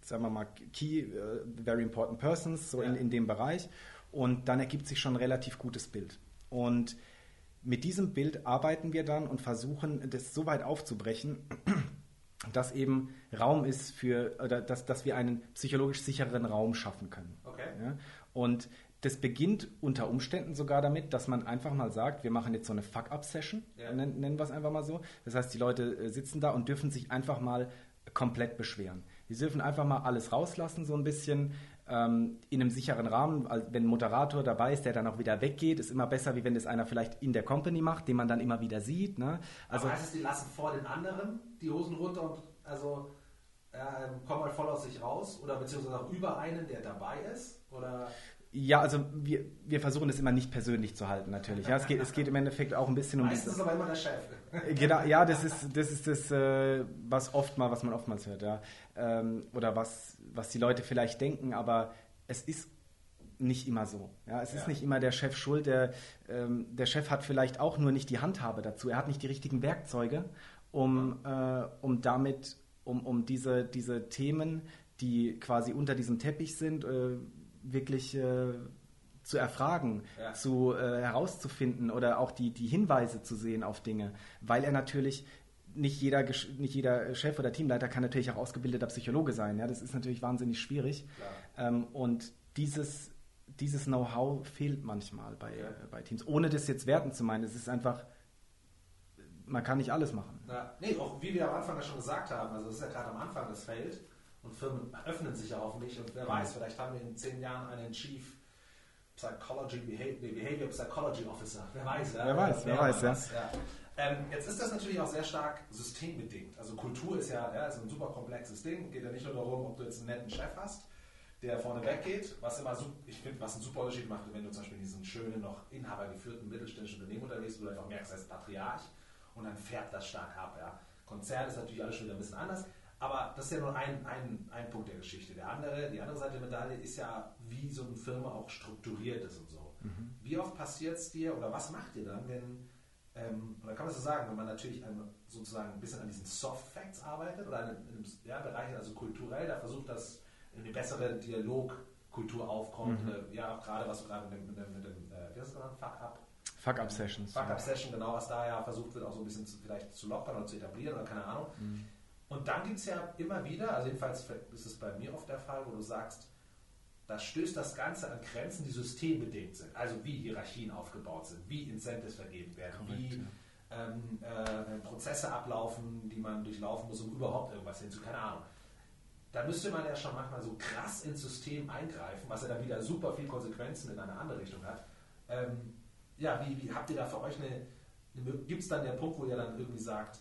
sagen wir mal, Key, uh, Very Important Persons, so in, in dem Bereich. Und dann ergibt sich schon ein relativ gutes Bild. Und mit diesem Bild arbeiten wir dann und versuchen, das so weit aufzubrechen, [clears throat] dass eben Raum ist für, oder dass, dass wir einen psychologisch sicheren Raum schaffen können. Okay. Ja? Und das beginnt unter Umständen sogar damit, dass man einfach mal sagt, wir machen jetzt so eine Fuck-Up-Session, ja. nennen, nennen wir es einfach mal so. Das heißt, die Leute äh, sitzen da und dürfen sich einfach mal komplett beschweren. Die dürfen einfach mal alles rauslassen, so ein bisschen ähm, in einem sicheren Rahmen. Wenn ein Moderator dabei ist, der dann auch wieder weggeht, ist immer besser, wie wenn das einer vielleicht in der Company macht, den man dann immer wieder sieht. Ne? Also Aber heißt es, die lassen vor den anderen die Hosen runter und also äh, kommen halt voll aus sich raus oder beziehungsweise auch über einen, der dabei ist? Oder ja, also wir, wir versuchen es immer nicht persönlich zu halten, natürlich. Ja, es, geht, es geht im Endeffekt auch ein bisschen um. Meistens ist aber immer der Chef. Genau, ja, das ist das, ist das äh, was oft mal, was man oftmals hört, ja. Ähm, oder was, was die Leute vielleicht denken, aber es ist nicht immer so. Ja, es ja. ist nicht immer der Chef schuld. Der, ähm, der Chef hat vielleicht auch nur nicht die Handhabe dazu. Er hat nicht die richtigen Werkzeuge, um, äh, um damit, um, um diese, diese Themen, die quasi unter diesem Teppich sind, äh, wirklich äh, zu erfragen, ja. zu äh, herauszufinden oder auch die, die Hinweise zu sehen auf Dinge, weil er natürlich nicht jeder, nicht jeder Chef oder Teamleiter kann natürlich auch ausgebildeter Psychologe sein. Ja? Das ist natürlich wahnsinnig schwierig. Ähm, und dieses, dieses Know-how fehlt manchmal bei, ja. äh, bei Teams. Ohne das jetzt werten zu meinen. Es ist einfach, man kann nicht alles machen. Ja, nee, auch wie wir am Anfang ja schon gesagt haben, also das ist ja gerade am Anfang das Feld und Firmen öffnen sich ja hoffentlich und wer weiß, vielleicht haben wir in zehn Jahren einen Chief Psychology, Behavior, Behavior Psychology Officer. Wer weiß, ja. Wer weiß, wer, wer weiß, ja. ja. Ähm, jetzt ist das natürlich auch sehr stark systembedingt. Also Kultur ist ja, ja ist ein super komplexes Ding. Geht ja nicht nur darum, ob du jetzt einen netten Chef hast, der vorne weggeht, was immer, ich finde, was einen super Unterschied macht, wenn du zum Beispiel in diesen schönen, noch inhabergeführten mittelständischen Unternehmen unterwegs bist, wo du einfach merkst, als Patriarch und dann färbt das stark ab. Ja. Konzern ist natürlich alles schon wieder ein bisschen anders. Aber das ist ja nur ein, ein, ein Punkt der Geschichte. Der andere, die andere Seite der Medaille ist ja, wie so eine Firma auch strukturiert ist und so. Mhm. Wie oft passiert es dir oder was macht ihr dann, wenn, ähm, oder kann man so sagen, wenn man natürlich ein, sozusagen ein bisschen an diesen Soft Facts arbeitet oder in einem ja, Bereich, also kulturell, da versucht, dass eine bessere Dialogkultur aufkommt, mhm. äh, ja auch gerade was du gerade mit, mit, mit dem, äh, wie hast du genannt, Fuck-Up? Fuck-Up-Sessions. Fuck-Up-Session, genau, was da ja versucht wird, auch so ein bisschen zu, vielleicht zu lockern oder zu etablieren oder keine Ahnung. Mhm. Und dann gibt es ja immer wieder, also jedenfalls ist es bei mir oft der Fall, wo du sagst, da stößt das Ganze an Grenzen, die systembedingt sind. Also wie Hierarchien aufgebaut sind, wie Incentives vergeben werden, Korrekt, wie ja. ähm, äh, Prozesse ablaufen, die man durchlaufen muss, um überhaupt irgendwas hinzu, keine Ahnung. Da müsste man ja schon manchmal so krass ins System eingreifen, was ja dann wieder super viel Konsequenzen in eine andere Richtung hat. Ähm, ja, wie, wie, habt ihr da für euch eine, eine gibt es dann den Punkt, wo ihr dann irgendwie sagt,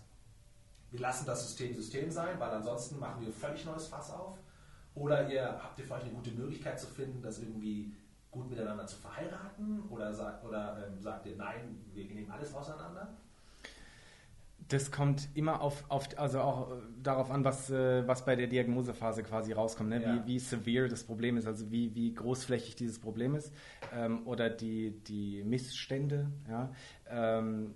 wir lassen das System System sein, weil ansonsten machen wir ein völlig neues Fass auf. Oder ihr habt ihr vielleicht eine gute Möglichkeit zu finden, das irgendwie gut miteinander zu verheiraten? Oder, sagt, oder ähm, sagt ihr, nein, wir nehmen alles auseinander? Das kommt immer auf, auf also auch äh, darauf an, was, äh, was bei der Diagnosephase quasi rauskommt, ne? ja. wie, wie severe das Problem ist, also wie, wie großflächig dieses Problem ist ähm, oder die, die Missstände. Ja? Ähm,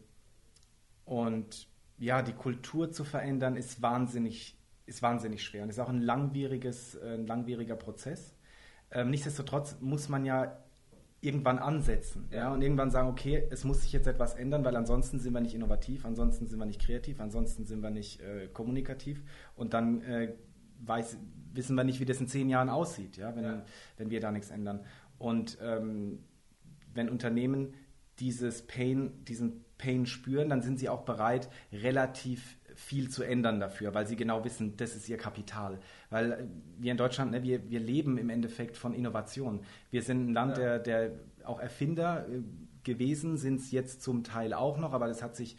und ja, die Kultur zu verändern ist wahnsinnig, ist wahnsinnig schwer und ist auch ein langwieriges, äh, ein langwieriger Prozess. Ähm, nichtsdestotrotz muss man ja irgendwann ansetzen ja, und irgendwann sagen, okay, es muss sich jetzt etwas ändern, weil ansonsten sind wir nicht innovativ, ansonsten sind wir nicht kreativ, ansonsten sind wir nicht äh, kommunikativ und dann äh, weiß, wissen wir nicht, wie das in zehn Jahren aussieht, ja, wenn, ja. wenn wir da nichts ändern. Und ähm, wenn Unternehmen dieses Pain, diesen Pain spüren, dann sind sie auch bereit, relativ viel zu ändern dafür, weil sie genau wissen, das ist ihr Kapital. Weil äh, wir in Deutschland, ne, wir, wir leben im Endeffekt von Innovation. Wir sind ein Land, ja. der, der auch Erfinder äh, gewesen sind es jetzt zum Teil auch noch, aber das hat sich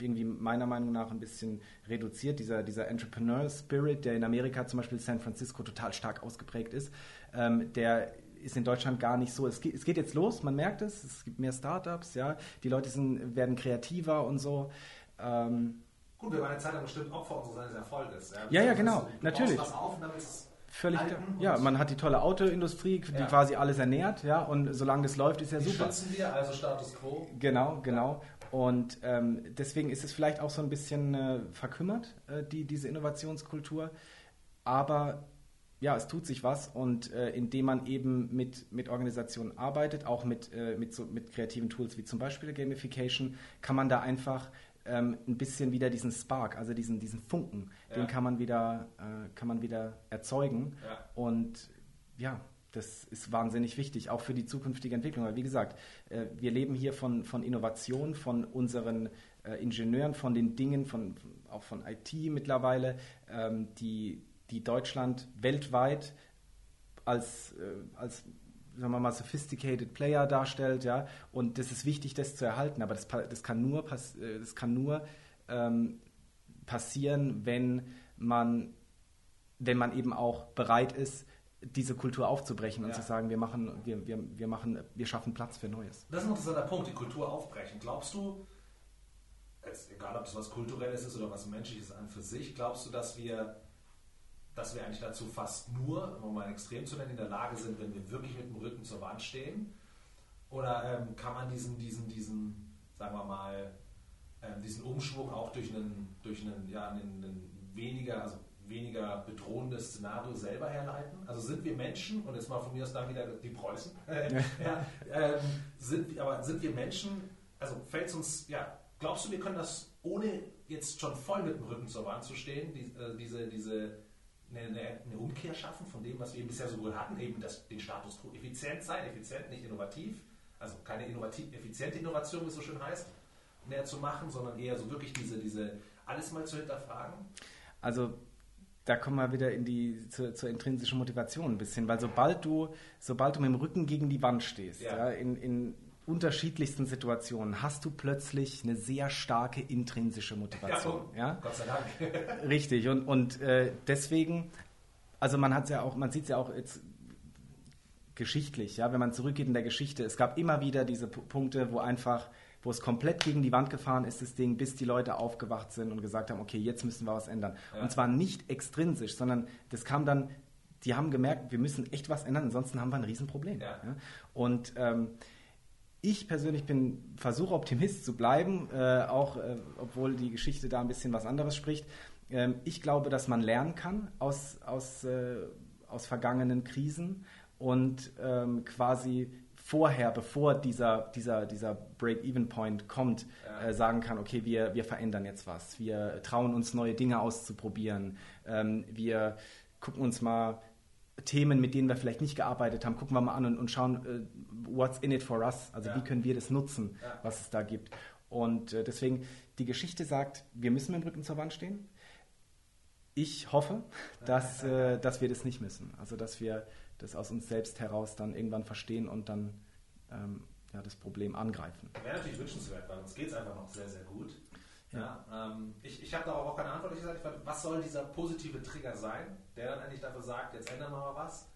irgendwie meiner Meinung nach ein bisschen reduziert. Dieser, dieser Entrepreneur Spirit, der in Amerika zum Beispiel San Francisco total stark ausgeprägt ist, ähm, der ist in Deutschland gar nicht so. Es geht, es geht, jetzt los, man merkt es, es gibt mehr Startups, ja, die Leute sind, werden kreativer und so. Ähm, Gut, wir waren eine Zeit lang bestimmt Opfer unseres Erfolges. Ja, ja, ja genau, du natürlich. Was auf, Völlig, ja, man hat die tolle Autoindustrie, die ja. quasi alles ernährt, ja, und solange das läuft, ist ja die super. schützen wir, also Status Quo. Genau, genau. Und ähm, deswegen ist es vielleicht auch so ein bisschen äh, verkümmert, äh, die, diese Innovationskultur. Aber ja, es tut sich was und äh, indem man eben mit, mit Organisationen arbeitet, auch mit, äh, mit, so, mit kreativen Tools wie zum Beispiel Gamification, kann man da einfach ähm, ein bisschen wieder diesen Spark, also diesen, diesen Funken, ja. den kann man wieder, äh, kann man wieder erzeugen. Ja. Und ja, das ist wahnsinnig wichtig, auch für die zukünftige Entwicklung. Weil wie gesagt, äh, wir leben hier von, von Innovation, von unseren äh, Ingenieuren, von den Dingen, von, auch von IT mittlerweile, ähm, die, die Deutschland weltweit als, äh, als sagen wir mal, sophisticated Player darstellt, ja, und das ist wichtig, das zu erhalten, aber das, das kann nur, äh, das kann nur ähm, passieren, wenn man, wenn man eben auch bereit ist, diese Kultur aufzubrechen ja. und zu sagen, wir machen, wir, wir, wir machen, wir schaffen Platz für Neues. Das ist ein interessanter Punkt, die Kultur aufbrechen. Glaubst du, jetzt, egal ob es was Kulturelles ist oder was Menschliches an für sich, glaubst du, dass wir dass wir eigentlich dazu fast nur, um mal ein Extrem zu nennen, in der Lage sind, wenn wir wirklich mit dem Rücken zur Wand stehen? Oder ähm, kann man diesen, diesen, diesen, sagen wir mal, ähm, diesen Umschwung auch durch einen, durch einen, ja, einen, einen weniger, also weniger bedrohendes Szenario selber herleiten? Also sind wir Menschen, und jetzt mal von mir aus dann wieder die Preußen, [laughs] ja, ähm, sind, aber sind wir Menschen, also fällt es uns, ja, glaubst du, wir können das ohne jetzt schon voll mit dem Rücken zur Wand zu stehen, die, äh, diese, diese eine, eine, Umkehr schaffen von dem, was wir bisher so wohl hatten, eben das, den Status quo effizient sein, effizient, nicht innovativ, also keine innovativ, effiziente Innovation, wie es so schön heißt, mehr zu machen, sondern eher so wirklich diese, diese alles mal zu hinterfragen? Also da kommen wir wieder in die zur, zur, intrinsischen Motivation ein bisschen, weil sobald du, sobald du mit dem Rücken gegen die Wand stehst, ja. Ja, in, in unterschiedlichsten Situationen hast du plötzlich eine sehr starke intrinsische Motivation. Ja, ja? Gott sei Dank. [laughs] Richtig. Und, und äh, deswegen, also man hat ja auch, man sieht es ja auch jetzt geschichtlich, ja, wenn man zurückgeht in der Geschichte, es gab immer wieder diese P Punkte, wo einfach, wo es komplett gegen die Wand gefahren ist, das Ding, bis die Leute aufgewacht sind und gesagt haben, okay, jetzt müssen wir was ändern. Ja. Und zwar nicht extrinsisch, sondern das kam dann, die haben gemerkt, wir müssen echt was ändern, ansonsten haben wir ein Riesenproblem. Ja. Und ähm, ich persönlich bin versuche Optimist zu bleiben, äh, auch äh, obwohl die Geschichte da ein bisschen was anderes spricht. Ähm, ich glaube, dass man lernen kann aus, aus, äh, aus vergangenen Krisen und ähm, quasi vorher, bevor dieser, dieser, dieser Break-Even-Point kommt. Äh, sagen kann, okay, wir, wir verändern jetzt was. Wir trauen uns neue Dinge auszuprobieren. Ähm, wir gucken uns mal Themen, mit denen wir vielleicht nicht gearbeitet haben, gucken wir mal an und, und schauen, uh, what's in it for us? Also ja. wie können wir das nutzen, ja. was es da gibt. Und äh, deswegen, die Geschichte sagt, wir müssen mit dem Rücken zur Wand stehen. Ich hoffe, dass, äh, dass wir das nicht müssen. Also dass wir das aus uns selbst heraus dann irgendwann verstehen und dann ähm, ja, das Problem angreifen. Wäre natürlich wünschenswert, weil uns geht es einfach noch sehr, sehr gut. Ja, ähm, ich ich habe darauf auch keine Antwort. Ich gesagt, was soll dieser positive Trigger sein, der dann eigentlich dafür sagt, jetzt ändern wir mal was.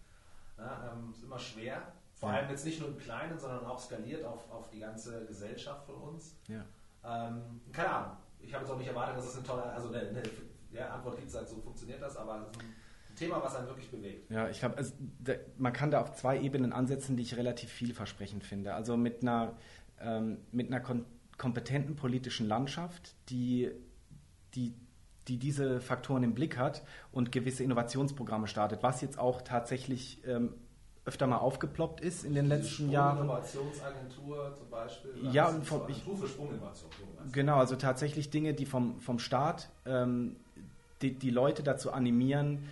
Ja, ähm, ist immer schwer. Vor allem jetzt nicht nur im Kleinen, sondern auch skaliert auf, auf die ganze Gesellschaft von uns. Ja. Ähm, keine Ahnung. ich habe jetzt auch nicht erwartet, dass es eine tolle, also eine, eine ja, Antwort gibt, sagt, so funktioniert das, aber es ist ein Thema, was einen wirklich bewegt. Ja, ich glaube, also, man kann da auf zwei Ebenen ansetzen, die ich relativ vielversprechend finde. Also mit einer, ähm, mit einer kon kompetenten politischen Landschaft, die, die die diese Faktoren im Blick hat und gewisse Innovationsprogramme startet, was jetzt auch tatsächlich ähm, öfter mal aufgeploppt ist in den letzten Jahren. Innovationsagentur zum Beispiel. Ja, und vom, ich, genau, also tatsächlich Dinge, die vom, vom Staat ähm, die, die Leute dazu animieren,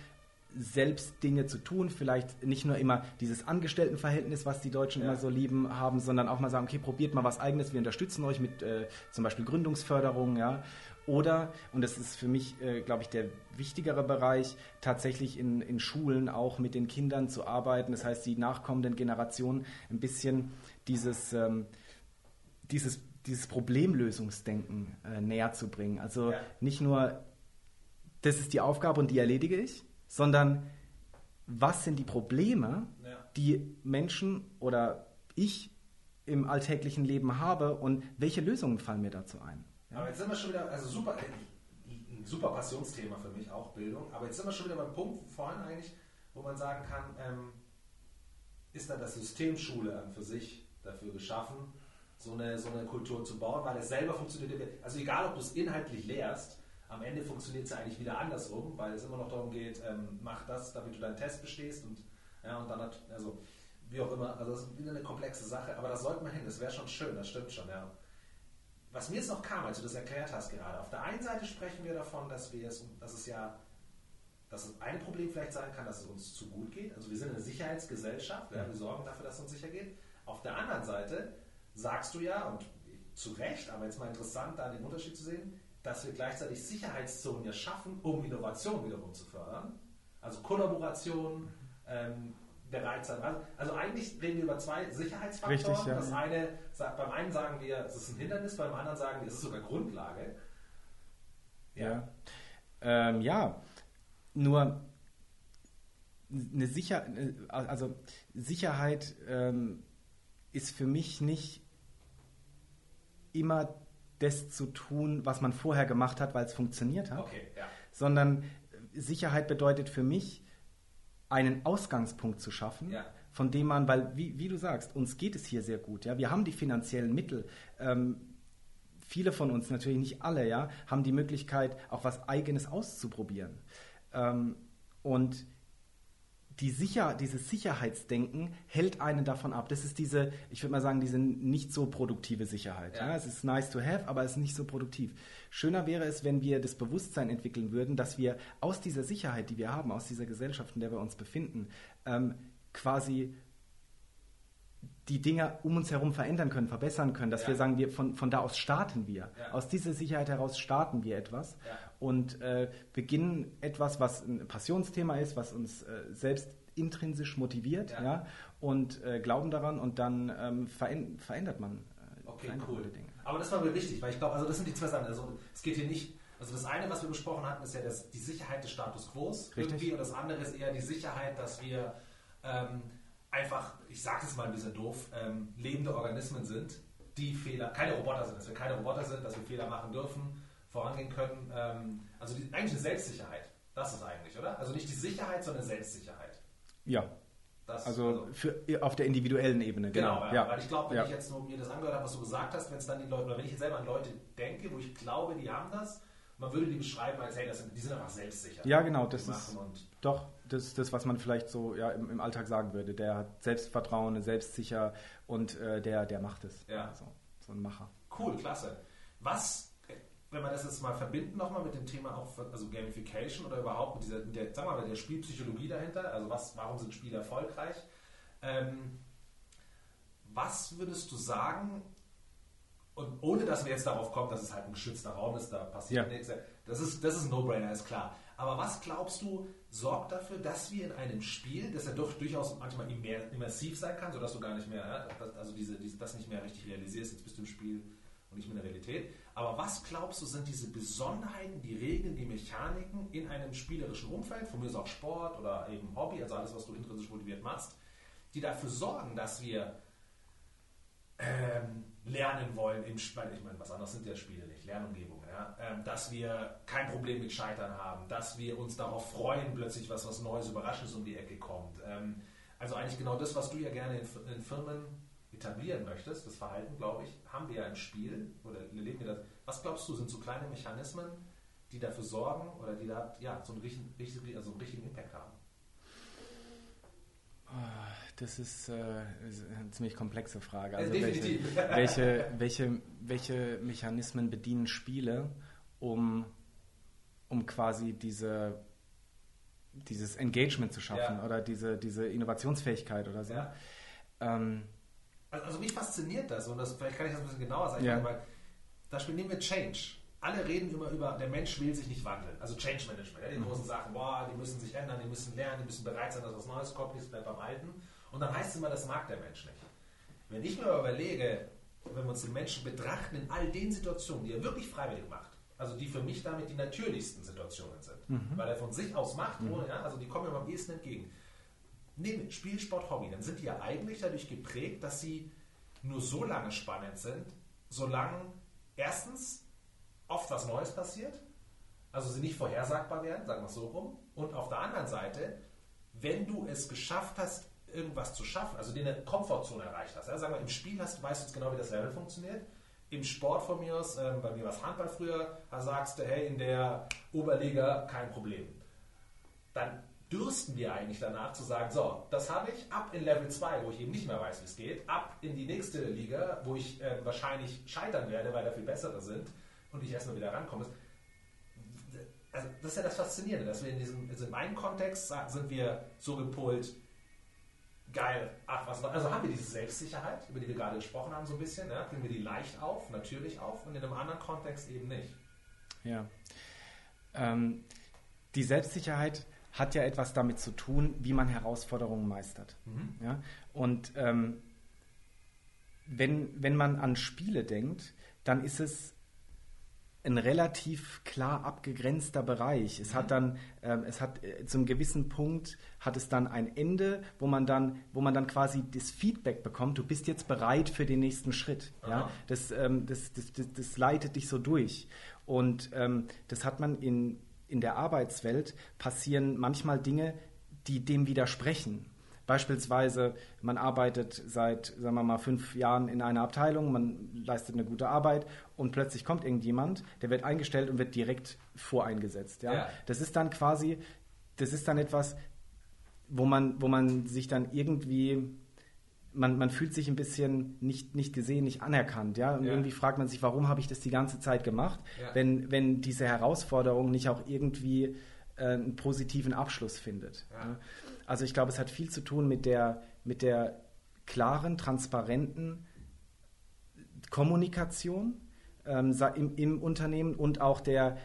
selbst Dinge zu tun, vielleicht nicht nur immer dieses Angestelltenverhältnis, was die Deutschen ja. immer so lieben haben, sondern auch mal sagen, okay, probiert mal was eigenes, wir unterstützen euch mit äh, zum Beispiel Gründungsförderung, ja, oder, und das ist für mich, äh, glaube ich, der wichtigere Bereich, tatsächlich in, in Schulen auch mit den Kindern zu arbeiten. Das heißt, die nachkommenden Generationen ein bisschen dieses, ähm, dieses, dieses Problemlösungsdenken äh, näher zu bringen. Also ja. nicht nur, das ist die Aufgabe und die erledige ich, sondern was sind die Probleme, ja. die Menschen oder ich im alltäglichen Leben habe und welche Lösungen fallen mir dazu ein? Aber jetzt sind wir schon wieder, also super, ein super Passionsthema für mich, auch Bildung. Aber jetzt sind wir schon wieder beim Punkt vorhin eigentlich, wo man sagen kann, ähm, ist dann das System Schule an für sich dafür geschaffen, so eine, so eine Kultur zu bauen, weil es selber funktioniert. Also egal, ob du es inhaltlich lehrst, am Ende funktioniert es ja eigentlich wieder andersrum, weil es immer noch darum geht, ähm, mach das, damit du deinen Test bestehst und, ja, und dann hat, also wie auch immer, also das ist wieder eine komplexe Sache, aber das sollte man hin, das wäre schon schön, das stimmt schon, ja was mir jetzt noch kam, als du das erklärt hast gerade, auf der einen Seite sprechen wir davon, dass wir es, dass es ja, dass es ein Problem vielleicht sein kann, dass es uns zu gut geht. Also wir sind eine Sicherheitsgesellschaft, ja, wir sorgen dafür, dass es uns sicher geht. Auf der anderen Seite sagst du ja, und zu Recht, aber jetzt mal interessant, da den Unterschied zu sehen, dass wir gleichzeitig Sicherheitszonen ja schaffen, um Innovation wiederum zu fördern. Also Kollaboration, ähm, bereit sein. Also, also, eigentlich reden wir über zwei Sicherheitsfaktoren. Richtig, ja. Das eine, beim einen sagen wir, es ist ein Hindernis, beim anderen sagen wir, es ist sogar Grundlage. Ja. Ja, ähm, ja. nur eine Sicher also Sicherheit ähm, ist für mich nicht immer das zu tun, was man vorher gemacht hat, weil es funktioniert hat, okay, ja. sondern Sicherheit bedeutet für mich, einen Ausgangspunkt zu schaffen, ja. von dem man, weil, wie, wie, du sagst, uns geht es hier sehr gut. Ja? Wir haben die finanziellen Mittel. Ähm, viele von uns, natürlich nicht alle, ja, haben die Möglichkeit, auch was Eigenes auszuprobieren. Ähm, und die Sicher dieses Sicherheitsdenken hält einen davon ab. Das ist diese, ich würde mal sagen, diese nicht so produktive Sicherheit. Ja. ja. Es ist nice to have, aber es ist nicht so produktiv. Schöner wäre es, wenn wir das Bewusstsein entwickeln würden, dass wir aus dieser Sicherheit, die wir haben, aus dieser Gesellschaft, in der wir uns befinden, ähm, quasi die Dinge um uns herum verändern können, verbessern können, dass ja. wir sagen, wir von, von da aus starten wir. Ja. Aus dieser Sicherheit heraus starten wir etwas ja. und äh, beginnen etwas, was ein Passionsthema ist, was uns äh, selbst intrinsisch motiviert, ja, und äh, glauben daran und dann ähm, veränd verändert man äh, okay, cool. Dinge. Aber das war mir wichtig, weil ich glaube, also das sind die zwei Sachen. Also es geht hier nicht, also das eine, was wir besprochen hatten, ist ja das, die Sicherheit des Status quo irgendwie und das andere ist eher die Sicherheit, dass wir ähm, einfach, ich sage es mal ein bisschen doof, ähm, lebende Organismen sind, die Fehler, keine Roboter sind, dass wir keine Roboter sind, dass wir Fehler machen dürfen, vorangehen können. Ähm, also die, eigentlich eine Selbstsicherheit. Das ist eigentlich, oder? Also nicht die Sicherheit, sondern Selbstsicherheit. Ja. Das, also, also für, auf der individuellen Ebene, genau. genau ja. ja. Weil ich glaube, wenn ja. ich jetzt nur mir das angehört habe, was du gesagt hast, wenn es dann die Leute, oder wenn ich jetzt selber an Leute denke, wo ich glaube, die haben das, man würde die beschreiben als, hey, das sind, die sind einfach selbstsicher. Ja, genau, das ist doch das, das, was man vielleicht so ja, im, im, Alltag sagen würde. Der hat Selbstvertrauen, selbstsicher und äh, der, der macht es. Ja. Also, so ein Macher. Cool, klasse. Was, wenn wir das jetzt mal verbinden nochmal mit dem Thema auch, also Gamification oder überhaupt mit dieser, mit der, wir mal, der Spielpsychologie dahinter, also was, warum sind Spiele erfolgreich? Ähm, was würdest du sagen, und ohne dass wir jetzt darauf kommen, dass es halt ein geschützter Raum ist, da passiert ja. nichts. Das ist, das ist ein No-Brainer, ist klar. Aber was glaubst du, sorgt dafür, dass wir in einem Spiel, das ja doch durchaus manchmal immersiv sein kann, sodass du gar nicht mehr, also diese, diese, das nicht mehr richtig realisierst, jetzt bist du im Spiel und nicht mehr in der Realität. Aber was glaubst du, sind diese Besonderheiten, die Regeln, die Mechaniken in einem spielerischen Umfeld, von mir ist auch Sport oder eben Hobby, also alles, was du intrinsisch motiviert machst, die dafür sorgen, dass wir ähm, lernen wollen im Spiel, ich meine, was anderes sind ja Spiele nicht, Lernumgebung, ja? Ähm, dass wir kein Problem mit Scheitern haben, dass wir uns darauf freuen, plötzlich was, was Neues, Überraschendes um die Ecke kommt. Ähm, also eigentlich genau das, was du ja gerne in, in Firmen etablieren möchtest, das Verhalten, glaube ich, haben wir ja im Spiel oder leben wir das. Was glaubst du, sind so kleine Mechanismen, die dafür sorgen oder die da ja, so einen richtigen, also einen richtigen Impact haben? Das ist, äh, eine ziemlich komplexe Frage. Also welche, welche, welche, welche Mechanismen bedienen Spiele, um, um quasi diese, dieses Engagement zu schaffen ja. oder diese, diese Innovationsfähigkeit oder so? Ja. Ähm, also, also mich fasziniert das und das, vielleicht kann ich das ein bisschen genauer sagen, ja. weil da spielen wir Change alle reden immer über, der Mensch will sich nicht wandeln. Also Change Management. Ja, die mhm. großen Sachen, boah, die müssen sich ändern, die müssen lernen, die müssen bereit sein, dass was Neues kommt, nichts bleibt beim Alten. Und dann heißt es immer, das mag der Mensch nicht. Wenn ich mir überlege, wenn wir uns den Menschen betrachten in all den Situationen, die er wirklich freiwillig macht, also die für mich damit die natürlichsten Situationen sind, mhm. weil er von sich aus macht, mhm. ohne, ja, also die kommen mir am ehesten entgegen. Nehmen Spielsport, Hobby, dann sind die ja eigentlich dadurch geprägt, dass sie nur so lange spannend sind, solange erstens oft was Neues passiert, also sie nicht vorhersagbar werden, sagen wir es so rum. Und auf der anderen Seite, wenn du es geschafft hast, irgendwas zu schaffen, also den eine Komfortzone erreicht hast, ja, sagen wir, im Spiel hast, weißt du jetzt genau, wie das Level funktioniert. Im Sport von mir aus, ähm, bei mir war es Handball früher, da sagst du, hey, in der Oberliga kein Problem. Dann dürsten wir eigentlich danach zu sagen, so, das habe ich ab in Level 2, wo ich eben nicht mehr weiß, wie es geht, ab in die nächste Liga, wo ich äh, wahrscheinlich scheitern werde, weil da viel bessere sind und ich erstmal wieder rankomme. Also das ist ja das Faszinierende, dass wir in diesem, also in meinem Kontext sind wir so gepolt, geil, ach was, also haben wir diese Selbstsicherheit, über die wir gerade gesprochen haben, so ein bisschen, ja, bringen wir die leicht auf, natürlich auf und in einem anderen Kontext eben nicht. Ja. Ähm, die Selbstsicherheit hat ja etwas damit zu tun, wie man Herausforderungen meistert. Mhm. Ja? Und ähm, wenn, wenn man an Spiele denkt, dann ist es ein relativ klar abgegrenzter Bereich. Es hat mhm. dann, äh, es hat äh, zum gewissen Punkt hat es dann ein Ende, wo man dann, wo man dann quasi das Feedback bekommt. Du bist jetzt bereit für den nächsten Schritt. Ja, das, ähm, das, das, das, das, leitet dich so durch. Und ähm, das hat man in in der Arbeitswelt passieren manchmal Dinge, die dem widersprechen. Beispielsweise, man arbeitet seit, sagen wir mal, fünf Jahren in einer Abteilung, man leistet eine gute Arbeit und plötzlich kommt irgendjemand, der wird eingestellt und wird direkt voreingesetzt. Ja? ja. Das ist dann quasi, das ist dann etwas, wo man, wo man sich dann irgendwie, man, man fühlt sich ein bisschen nicht, nicht gesehen, nicht anerkannt, ja. Und ja. irgendwie fragt man sich, warum habe ich das die ganze Zeit gemacht, ja. wenn, wenn diese Herausforderung nicht auch irgendwie äh, einen positiven Abschluss findet. Ja. Also ich glaube, es hat viel zu tun mit der, mit der klaren, transparenten Kommunikation ähm, im, im, Unternehmen und auch der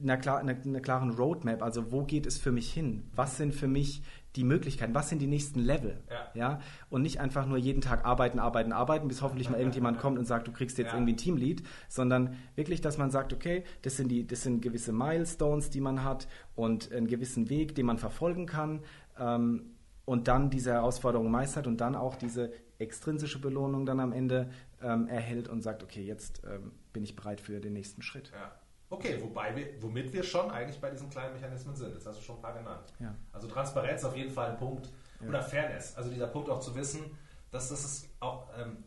einer, klar, einer, einer, klaren Roadmap. Also wo geht es für mich hin? Was sind für mich die Möglichkeiten? Was sind die nächsten Level? Ja. ja? Und nicht einfach nur jeden Tag arbeiten, arbeiten, arbeiten, bis hoffentlich mal irgendjemand kommt und sagt, du kriegst jetzt ja. irgendwie ein Teamlead, sondern wirklich, dass man sagt, okay, das sind, die, das sind gewisse Milestones, die man hat und einen gewissen Weg, den man verfolgen kann ähm, und dann diese Herausforderung meistert und dann auch diese extrinsische Belohnung dann am Ende ähm, erhält und sagt, okay, jetzt ähm, bin ich bereit für den nächsten Schritt. Ja. Okay, wobei wir, womit wir schon eigentlich bei diesen kleinen Mechanismen sind. Das hast du schon ein paar genannt. Ja. Also Transparenz auf jeden Fall ein Punkt. Ja. Oder Fairness. Also dieser Punkt auch zu wissen, dass das ist auch, ähm,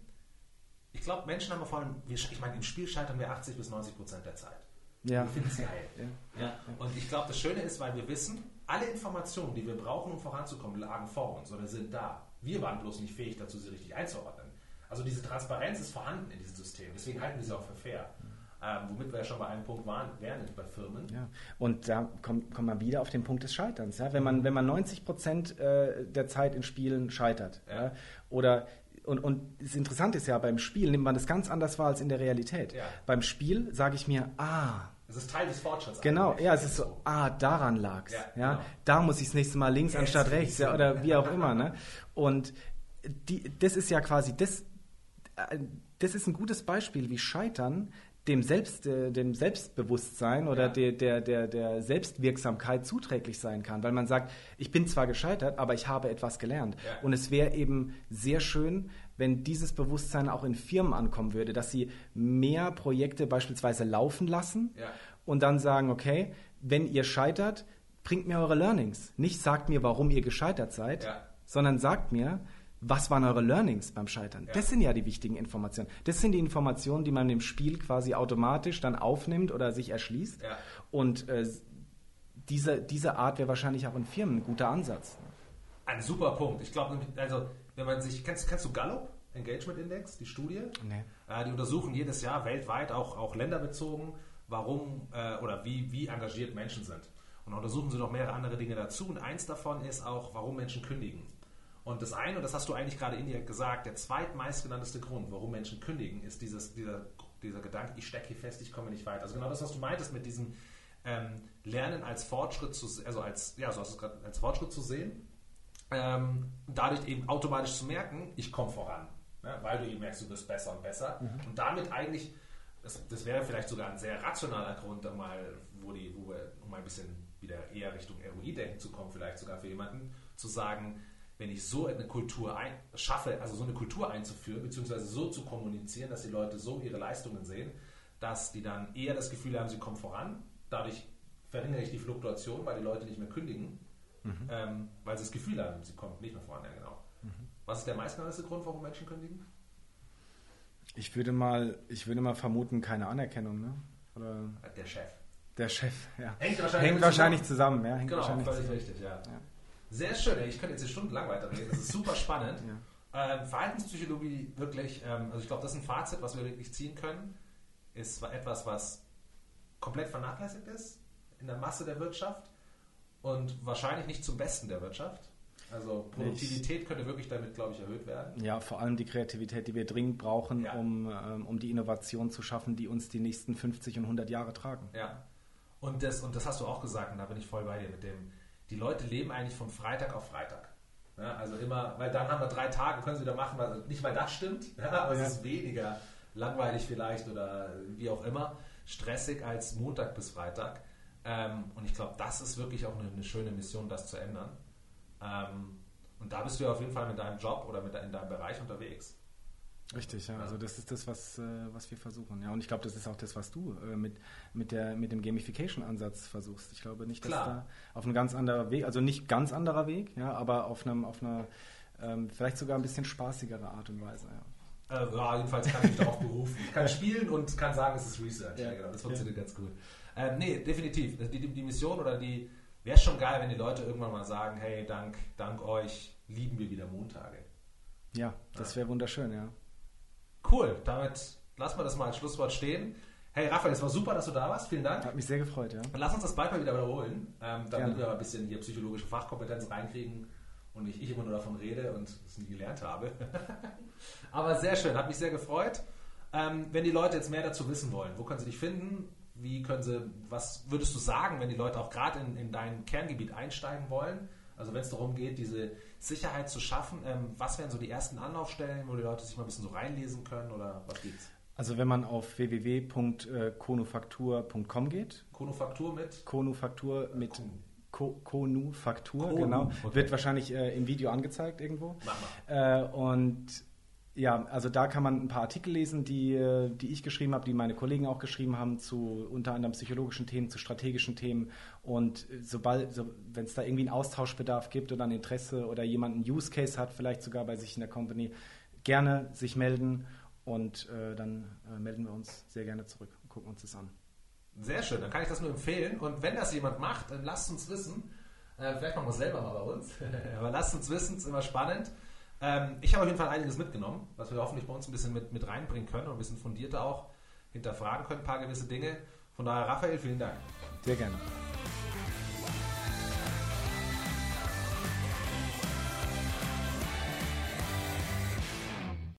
ich glaube, Menschen haben vor allem, ich meine, im Spiel scheitern wir 80 bis 90 Prozent der Zeit. Ja. Wir finden es geil. Ja. ja. Und ich glaube, das Schöne ist, weil wir wissen, alle Informationen, die wir brauchen, um voranzukommen, lagen vor uns oder sind da. Wir waren bloß nicht fähig dazu, sie richtig einzuordnen. Also diese Transparenz ist vorhanden in diesem System. Deswegen halten wir sie auch für fair. Ähm, womit wir ja schon bei einem Punkt waren, wären bei Firmen. Ja. Und da kommt, kommt man wieder auf den Punkt des Scheiterns. Ja? Wenn, man, wenn man 90 Prozent äh, der Zeit in Spielen scheitert ja. ja? oder und, und das Interessante ist ja, beim Spiel nimmt man das ganz anders wahr als in der Realität. Beim Spiel sage ich mir, ah, es ist Teil des Fortschritts. Genau, ja, es ist so, ah, daran lag es. Ja, ja, genau. Da muss ich das nächste Mal links Jetzt anstatt rechts, ja, oder wie auch [laughs] immer. Ne? Und die, das ist ja quasi, das, äh, das ist ein gutes Beispiel, wie Scheitern dem, Selbst, äh, dem Selbstbewusstsein oder ja. der, der, der, der Selbstwirksamkeit zuträglich sein kann. Weil man sagt, ich bin zwar gescheitert, aber ich habe etwas gelernt. Ja. Und es wäre eben sehr schön, wenn dieses Bewusstsein auch in Firmen ankommen würde, dass sie mehr Projekte beispielsweise laufen lassen ja. und dann sagen, okay, wenn ihr scheitert, bringt mir eure Learnings. Nicht sagt mir, warum ihr gescheitert seid, sondern sagt mir, was waren eure Learnings beim Scheitern? Ja. Das sind ja die wichtigen Informationen. Das sind die Informationen, die man im Spiel quasi automatisch dann aufnimmt oder sich erschließt. Ja. Und äh, diese, diese Art wäre wahrscheinlich auch in Firmen ein guter Ansatz. Ein super Punkt. Ich glaube, also wenn man sich, kennst, kennst du Gallup? Engagement Index, die Studie? Nee. Äh, die untersuchen jedes Jahr weltweit, auch, auch länderbezogen, warum äh, oder wie, wie engagiert Menschen sind. Und untersuchen sie noch mehrere andere Dinge dazu. Und eins davon ist auch, warum Menschen kündigen. Und das eine, und das hast du eigentlich gerade indirekt gesagt, der zweitmeistgenannteste Grund, warum Menschen kündigen, ist dieses, dieser, dieser Gedanke, ich stecke hier fest, ich komme nicht weiter. Also genau das, was du meintest mit diesem ähm, Lernen als Fortschritt zu, also als, ja, so hast du es gerade als Fortschritt zu sehen, ähm, dadurch eben automatisch zu merken, ich komme voran, ne? weil du eben merkst, du wirst besser und besser. Mhm. Und damit eigentlich, das, das, wäre vielleicht sogar ein sehr rationaler Grund, mal, wo, die, wo wir, um mal ein bisschen wieder eher Richtung ROI-Denken zu kommen, vielleicht sogar für jemanden, zu sagen, wenn ich so eine Kultur ein, schaffe, also so eine Kultur einzuführen, beziehungsweise so zu kommunizieren, dass die Leute so ihre Leistungen sehen, dass die dann eher das Gefühl haben, sie kommen voran. Dadurch verringere ich die Fluktuation, weil die Leute nicht mehr kündigen, mhm. ähm, weil sie das Gefühl haben, sie kommen nicht mehr voran. Ja, genau. Mhm. Was ist der meistgenannte Grund, warum Menschen kündigen? Ich würde mal, ich würde mal vermuten, keine Anerkennung, ne? Oder der Chef. Der Chef, ja. Hängt wahrscheinlich, Hängt wahrscheinlich zusammen. zusammen. ja. Hängt genau, völlig zusammen. richtig, ja. ja. Sehr schön, ich könnte jetzt hier stundenlang weiterreden, das ist super spannend. [laughs] ja. ähm, Verhaltenspsychologie wirklich, ähm, also ich glaube, das ist ein Fazit, was wir wirklich ziehen können, ist etwas, was komplett vernachlässigt ist in der Masse der Wirtschaft und wahrscheinlich nicht zum Besten der Wirtschaft. Also Produktivität könnte wirklich damit, glaube ich, erhöht werden. Ja, vor allem die Kreativität, die wir dringend brauchen, ja. um, ähm, um die Innovation zu schaffen, die uns die nächsten 50 und 100 Jahre tragen. Ja, und das, und das hast du auch gesagt, und da bin ich voll bei dir mit dem, die Leute leben eigentlich von Freitag auf Freitag. Ja, also immer, weil dann haben wir drei Tage, können sie wieder machen, weil, nicht weil das stimmt, ja, [laughs] aber es ist weniger langweilig vielleicht oder wie auch immer, stressig als Montag bis Freitag. Ähm, und ich glaube, das ist wirklich auch eine, eine, schöne Mission, das zu ändern. Ähm, und da bist du ja auf jeden Fall mit deinem Job oder mit in deinem Bereich unterwegs. Richtig, ja. Also das ist das, was, äh, was wir versuchen. Ja, und ich glaube, das ist auch das, was du äh, mit, mit, der, mit dem Gamification-Ansatz versuchst. Ich glaube nicht, dass Klar. da auf einem ganz anderer Weg, also nicht ganz anderer Weg, ja, aber auf einem, auf einer ähm, vielleicht sogar ein bisschen spaßigere Art und Weise, ja. Äh, ja, jedenfalls kann ich mich darauf berufen. Ich kann spielen und kann sagen, es ist Research. Ja. ja genau, das funktioniert ja. ganz gut. Ähm, nee, definitiv. Die, die, die Mission oder die wäre schon geil, wenn die Leute irgendwann mal sagen, hey, dank, dank euch lieben wir wieder Montage. Ja, das wäre wunderschön, ja. Cool, damit lassen wir das mal als Schlusswort stehen. Hey Raphael, es war super, dass du da warst. Vielen Dank. Hat mich sehr gefreut, ja. Lass uns das bald mal wieder wiederholen, ähm, damit Gerne. wir ein bisschen hier psychologische Fachkompetenz reinkriegen und nicht ich immer nur davon rede und es nie gelernt habe. [laughs] Aber sehr schön, hat mich sehr gefreut. Ähm, wenn die Leute jetzt mehr dazu wissen wollen, wo können sie dich finden? Wie können sie, was würdest du sagen, wenn die Leute auch gerade in, in dein Kerngebiet einsteigen wollen? Also wenn es darum geht, diese Sicherheit zu schaffen, ähm, was wären so die ersten Anlaufstellen, wo die Leute sich mal ein bisschen so reinlesen können oder was gibt's? Also wenn man auf www.konufaktur.com geht. Konufaktur mit? Konufaktur mit Konufaktur, genau. Okay. Wird wahrscheinlich äh, im Video angezeigt irgendwo. Mach mal. Äh, und ja, also da kann man ein paar Artikel lesen, die, äh, die ich geschrieben habe, die meine Kollegen auch geschrieben haben, zu unter anderem psychologischen Themen, zu strategischen Themen. Und sobald, so, wenn es da irgendwie einen Austauschbedarf gibt oder ein Interesse oder jemand einen Use Case hat, vielleicht sogar bei sich in der Company, gerne sich melden und äh, dann äh, melden wir uns sehr gerne zurück und gucken uns das an. Sehr schön, dann kann ich das nur empfehlen. Und wenn das jemand macht, dann lasst uns wissen. Äh, vielleicht machen wir es selber mal bei uns. [laughs] Aber lasst uns wissen, es ist immer spannend. Ähm, ich habe auf jeden Fall einiges mitgenommen, was wir hoffentlich bei uns ein bisschen mit, mit reinbringen können und ein bisschen fundierter auch hinterfragen können, ein paar gewisse Dinge. Von daher, Raphael, vielen Dank. Sehr gerne.